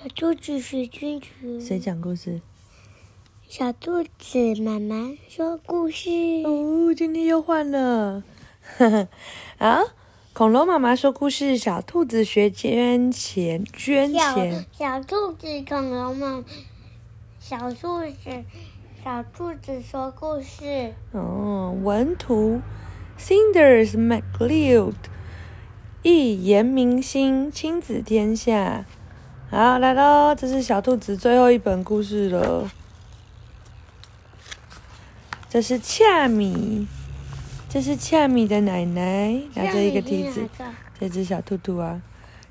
小兔子学君子。谁讲故事？小兔子妈妈说故事。哦，今天又换了。啊，恐龙妈妈说故事，小兔子学捐钱，捐钱。小，兔子，恐龙妈，小兔子，小兔子说故事。哦，文图，Cinders McLeod，译严明星，亲子天下。好，来喽，这是小兔子最后一本故事了。这是恰米，这是恰米的奶奶拿着一个梯子。这只小兔兔啊，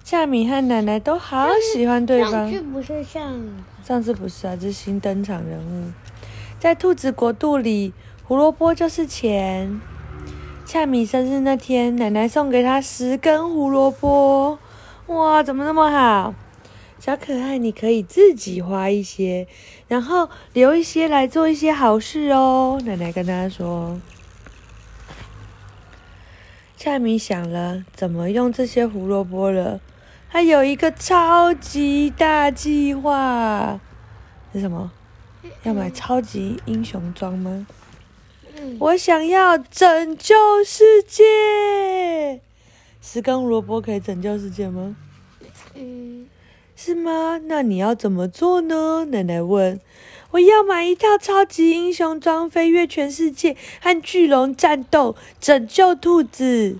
恰米和奶奶都好喜欢对方。上次不是像，上次不是啊，这是新登场人物。在兔子国度里，胡萝卜就是钱。恰米生日那天，奶奶送给他十根胡萝卜。哇，怎么那么好？小可爱，你可以自己花一些，然后留一些来做一些好事哦。奶奶跟他说。夏米想了怎么用这些胡萝卜了，他有一个超级大计划。是什么？要买超级英雄装吗？我想要拯救世界。十根胡萝卜可以拯救世界吗？嗯。是吗？那你要怎么做呢？奶奶问。我要买一套超级英雄装，飞越全世界，和巨龙战斗，拯救兔子。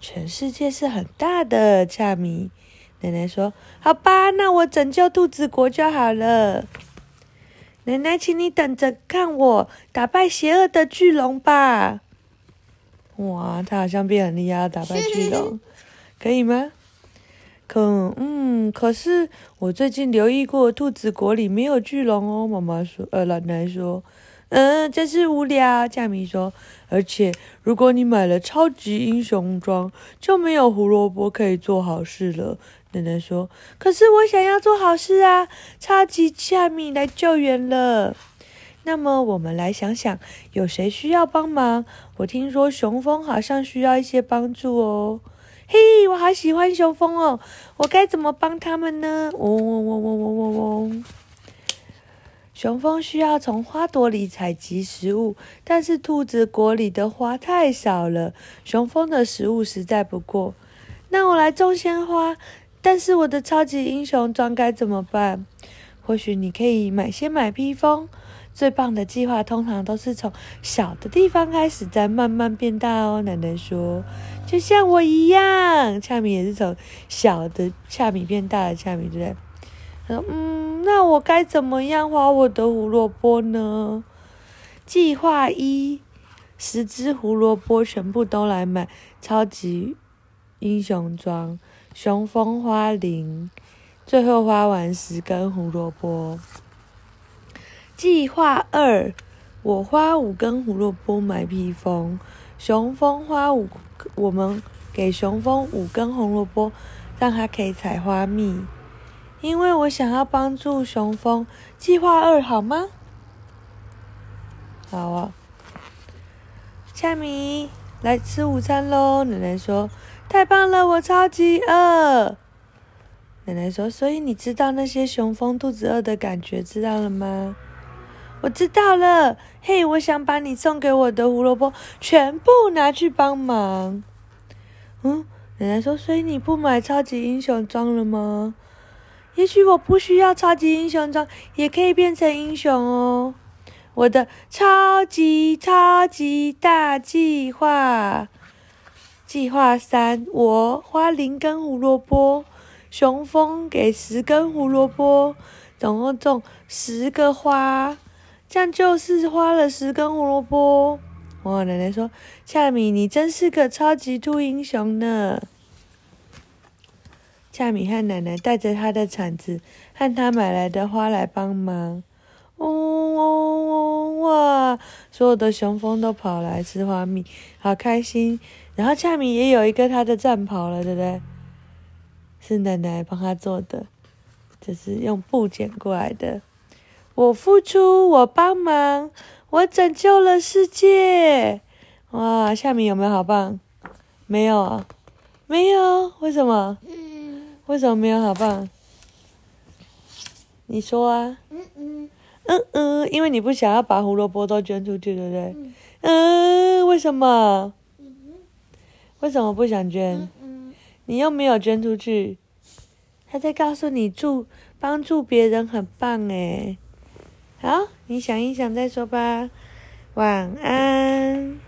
全世界是很大的，恰米。奶奶说：“好吧，那我拯救兔子国就好了。”奶奶，请你等着看我打败邪恶的巨龙吧。哇，他好像变很厉害，打败巨龙，可以吗？可嗯，可是我最近留意过，兔子国里没有巨龙哦。妈妈说，呃，奶奶说，嗯，真是无聊。恰米说，而且如果你买了超级英雄装，就没有胡萝卜可以做好事了。奶奶说，可是我想要做好事啊！超级恰米来救援了。那么我们来想想，有谁需要帮忙？我听说雄蜂好像需要一些帮助哦。嘿，我好喜欢雄蜂哦！我该怎么帮他们呢？嗡嗡嗡嗡嗡嗡嗡。雄蜂需要从花朵里采集食物，但是兔子国里的花太少了，雄蜂的食物实在不够。那我来种鲜花，但是我的超级英雄装该怎么办？或许你可以买先买披风。最棒的计划通常都是从小的地方开始，再慢慢变大哦。奶奶说。就像我一样，恰米也是从小的恰米变大的恰米，对不对？他说：“嗯，那我该怎么样花我的胡萝卜呢？”计划一：十只胡萝卜全部都来买超级英雄装，雄风花零，最后花完十根胡萝卜。计划二：我花五根胡萝卜买披风，熊蜂花五。我们给熊蜂五根红萝卜，让它可以采花蜜。因为我想要帮助熊蜂。计划二好吗？好啊。恰米，来吃午餐喽！奶奶说：“太棒了，我超级饿。”奶奶说：“所以你知道那些熊蜂肚子饿的感觉，知道了吗？”我知道了，嘿，我想把你送给我的胡萝卜全部拿去帮忙。嗯，奶奶说，所以你不买超级英雄装了吗？也许我不需要超级英雄装，也可以变成英雄哦。我的超级超级大计划，计划三，我花零根胡萝卜，熊蜂给十根胡萝卜，总共种十个花。这样就是花了十根胡萝卜。我，奶奶说：“恰米，你真是个超级兔英雄呢！”恰米和奶奶带着他的铲子和他买来的花来帮忙。嗡嗡嗡，哇！所有的雄蜂都跑来吃花蜜，好开心。然后恰米也有一个他的战袍了，对不对？是奶奶帮他做的，就是用布剪过来的。我付出，我帮忙，我拯救了世界！哇，下面有没有好棒？没有啊，没有，为什么？为什么没有好棒？你说啊。嗯嗯。嗯嗯，因为你不想要把胡萝卜都捐出去，对不对？嗯。为什么？为什么不想捐？你又没有捐出去。他在告诉你助帮助别人很棒诶。好，你想一想再说吧。晚安。